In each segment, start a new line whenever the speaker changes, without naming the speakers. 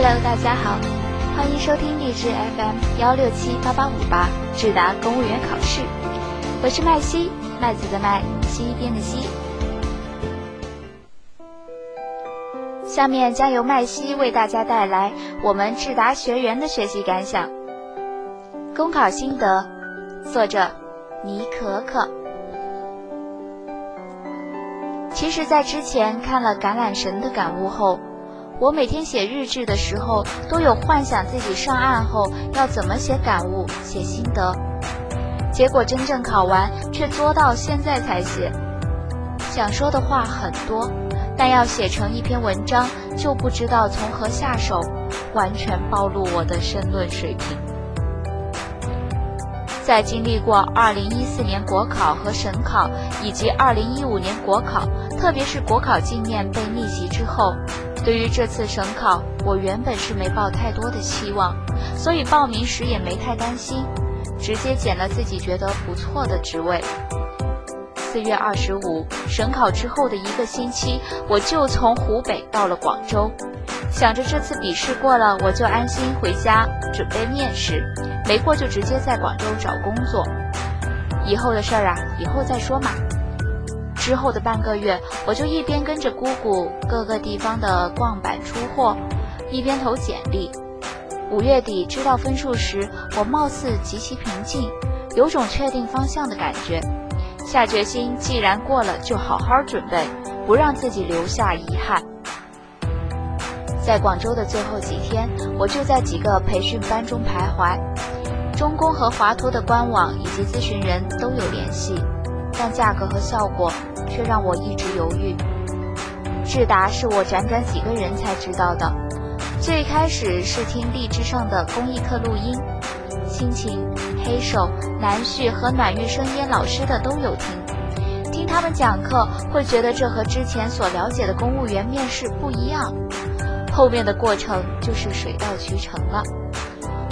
Hello，大家好，欢迎收听励志 FM 幺六七八八五八智达公务员考试，我是麦西，麦子的麦，西边的西。下面将由麦西为大家带来我们智达学员的学习感想、公考心得，作者倪可可。其实，在之前看了《橄榄神》的感悟后。我每天写日志的时候，都有幻想自己上岸后要怎么写感悟、写心得。结果真正考完，却作到现在才写。想说的话很多，但要写成一篇文章，就不知道从何下手，完全暴露我的申论水平。在经历过2014年国考和省考，以及2015年国考，特别是国考镜面被逆袭之后。对于这次省考，我原本是没抱太多的期望，所以报名时也没太担心，直接捡了自己觉得不错的职位。四月二十五，省考之后的一个星期，我就从湖北到了广州，想着这次笔试过了，我就安心回家准备面试，没过就直接在广州找工作。以后的事儿啊，以后再说嘛。之后的半个月，我就一边跟着姑姑各个地方的逛板出货，一边投简历。五月底知道分数时，我貌似极其平静，有种确定方向的感觉。下决心，既然过了，就好好准备，不让自己留下遗憾。在广州的最后几天，我就在几个培训班中徘徊。中公和华托的官网以及咨询人都有联系，但价格和效果。却让我一直犹豫。智达是我辗转几个人才知道的。最开始是听荔枝上的公益课录音，心情、黑手、南旭和暖玉生烟老师的都有听。听他们讲课，会觉得这和之前所了解的公务员面试不一样。后面的过程就是水到渠成了。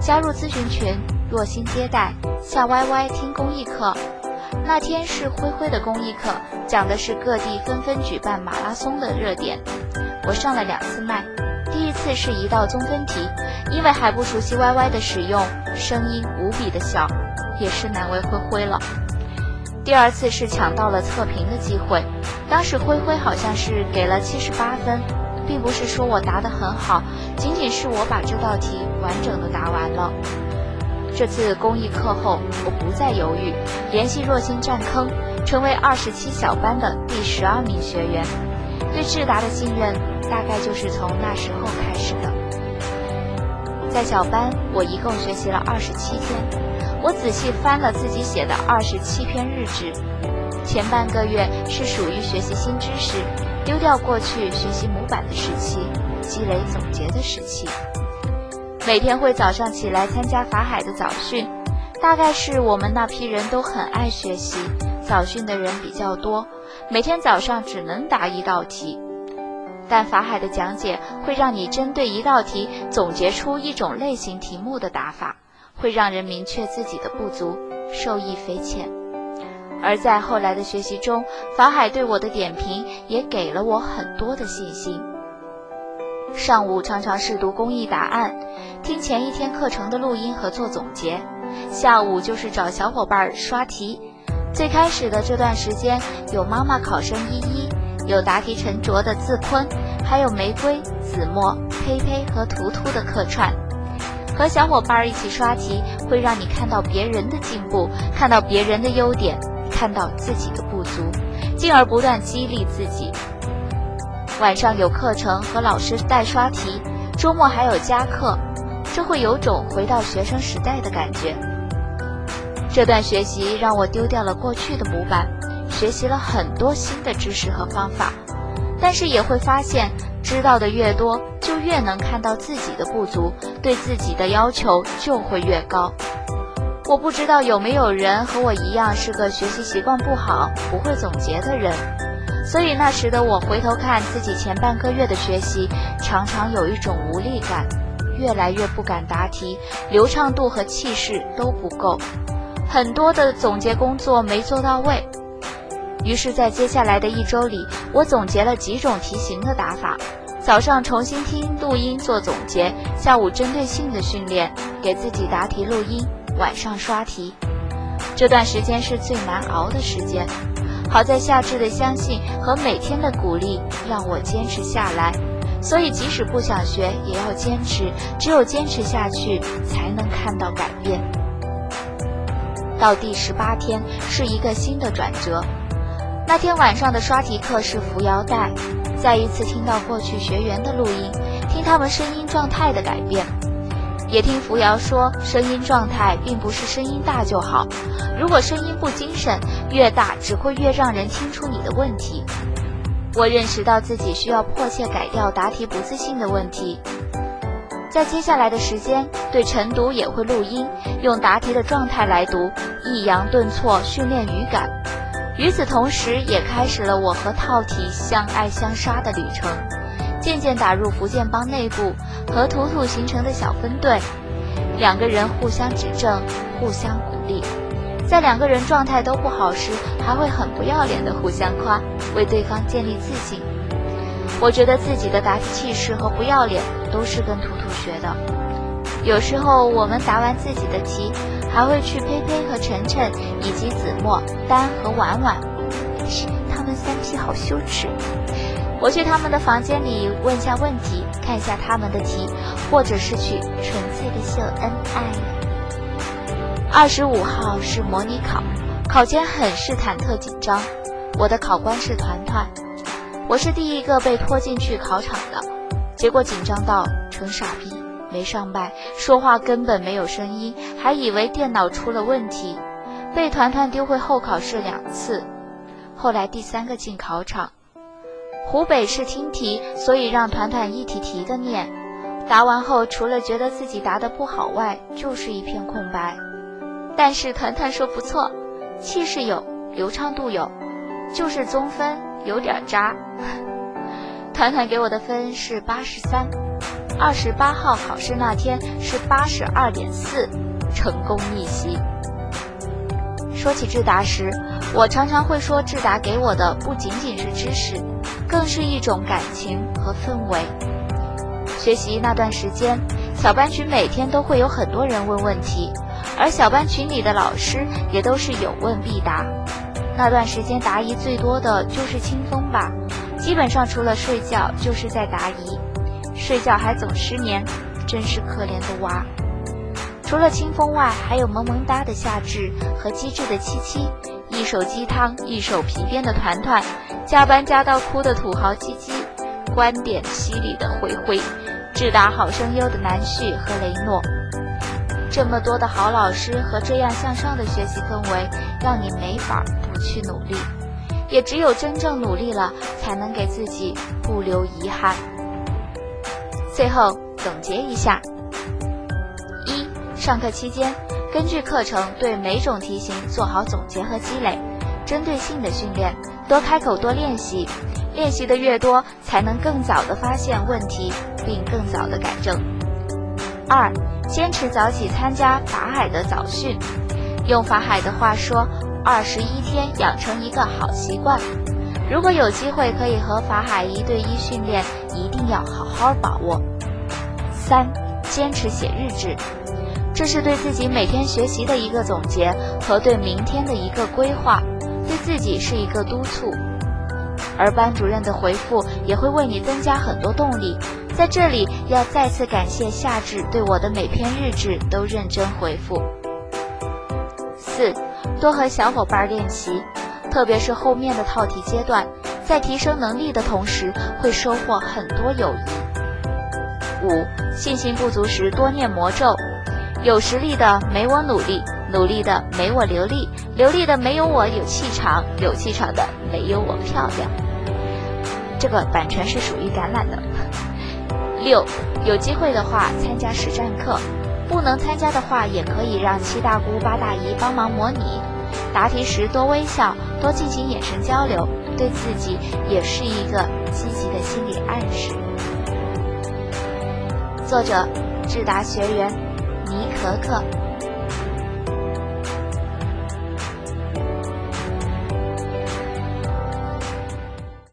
加入咨询群，若心接待，下 YY 听公益课。那天是灰灰的公益课，讲的是各地纷纷举办马拉松的热点。我上了两次麦，第一次是一道综分题，因为还不熟悉 YY 的使用，声音无比的小，也是难为灰灰了。第二次是抢到了测评的机会，当时灰灰好像是给了七十八分，并不是说我答得很好，仅仅是我把这道题完整的答完了。这次公益课后，我不再犹豫，联系若心占坑，成为二十七小班的第十二名学员。对智达的信任，大概就是从那时候开始的。在小班，我一共学习了二十七天，我仔细翻了自己写的二十七篇日志。前半个月是属于学习新知识，丢掉过去学习模板的时期，积累总结的时期。每天会早上起来参加法海的早训，大概是我们那批人都很爱学习，早训的人比较多。每天早上只能答一道题，但法海的讲解会让你针对一道题总结出一种类型题目的答法，会让人明确自己的不足，受益匪浅。而在后来的学习中，法海对我的点评也给了我很多的信心。上午常常试读公益答案，听前一天课程的录音和做总结；下午就是找小伙伴刷题。最开始的这段时间，有妈妈考生依依，有答题沉着的自坤，还有玫瑰、子墨、呸呸和图图的客串。和小伙伴一起刷题，会让你看到别人的进步，看到别人的优点，看到自己的不足，进而不断激励自己。晚上有课程和老师带刷题，周末还有加课，这会有种回到学生时代的感觉。这段学习让我丢掉了过去的模板，学习了很多新的知识和方法，但是也会发现，知道的越多，就越能看到自己的不足，对自己的要求就会越高。我不知道有没有人和我一样是个学习习惯不好、不会总结的人。所以那时的我回头看自己前半个月的学习，常常有一种无力感，越来越不敢答题，流畅度和气势都不够，很多的总结工作没做到位。于是，在接下来的一周里，我总结了几种题型的打法，早上重新听录音做总结，下午针对性的训练，给自己答题录音，晚上刷题。这段时间是最难熬的时间，好在夏至的相信和每天的鼓励让我坚持下来。所以即使不想学，也要坚持，只有坚持下去，才能看到改变。到第十八天是一个新的转折。那天晚上的刷题课是扶摇带，再一次听到过去学员的录音，听他们声音状态的改变，也听扶摇说，声音状态并不是声音大就好，如果声音不精神，越大只会越让人听出你的问题。我认识到自己需要迫切改掉答题不自信的问题。在接下来的时间，对晨读也会录音，用答题的状态来读，抑扬顿挫，训练语感。与此同时，也开始了我和套题相爱相杀的旅程，渐渐打入福建帮内部，和图图形成的小分队，两个人互相指正，互相鼓励。在两个人状态都不好时，还会很不要脸的互相夸，为对方建立自信。我觉得自己的答题气势和不要脸都是跟图图学的。有时候我们答完自己的题，还会去呸呸和晨晨以及子墨、丹和婉婉，他们三批好羞耻。我去他们的房间里问下问题，看一下他们的题，或者是去纯粹的秀恩爱。二十五号是模拟考，考前很是忐忑紧张。我的考官是团团。我是第一个被拖进去考场的，结果紧张到成傻逼，没上麦，说话根本没有声音，还以为电脑出了问题，被团团丢回候考室两次。后来第三个进考场，湖北是听题，所以让团团一题题的念，答完后除了觉得自己答得不好外，就是一片空白。但是团团说不错，气势有，流畅度有，就是综分。有点渣，团团给我的分是八十三，二十八号考试那天是八十二点四，成功逆袭。说起智达时，我常常会说，智达给我的不仅仅是知识，更是一种感情和氛围。学习那段时间，小班群每天都会有很多人问问题，而小班群里的老师也都是有问必答。那段时间答疑最多的就是清风吧，基本上除了睡觉就是在答疑，睡觉还总失眠，真是可怜的娃。除了清风外，还有萌萌哒的夏至和机智的七七，一手鸡汤一手皮鞭的团团，加班加到哭的土豪鸡鸡，观点犀利的灰灰，智达好声优的南旭和雷诺。这么多的好老师和这样向上的学习氛围，让你没法不去努力。也只有真正努力了，才能给自己不留遗憾。最后总结一下：上课期间，根据课程对每种题型做好总结和积累，针对性的训练，多开口多练习，练习的越多，才能更早的发现问题，并更早的改正。二。坚持早起参加法海的早训，用法海的话说，二十一天养成一个好习惯。如果有机会可以和法海一对一训练，一定要好好把握。三，坚持写日志，这是对自己每天学习的一个总结和对明天的一个规划，对自己是一个督促。而班主任的回复也会为你增加很多动力。在这里要再次感谢夏至对我的每篇日志都认真回复。四，多和小伙伴练习，特别是后面的套题阶段，在提升能力的同时会收获很多友谊。五，信心不足时多念魔咒，有实力的没我努力，努力的没我流利，流利的没有我有气场，有气场的没有我漂亮。这个版权是属于橄榄的。六，有机会的话参加实战课，不能参加的话也可以让七大姑八大姨帮忙模拟。答题时多微笑，多进行眼神交流，对自己也是一个积极的心理暗示。作者：智达学员，可可。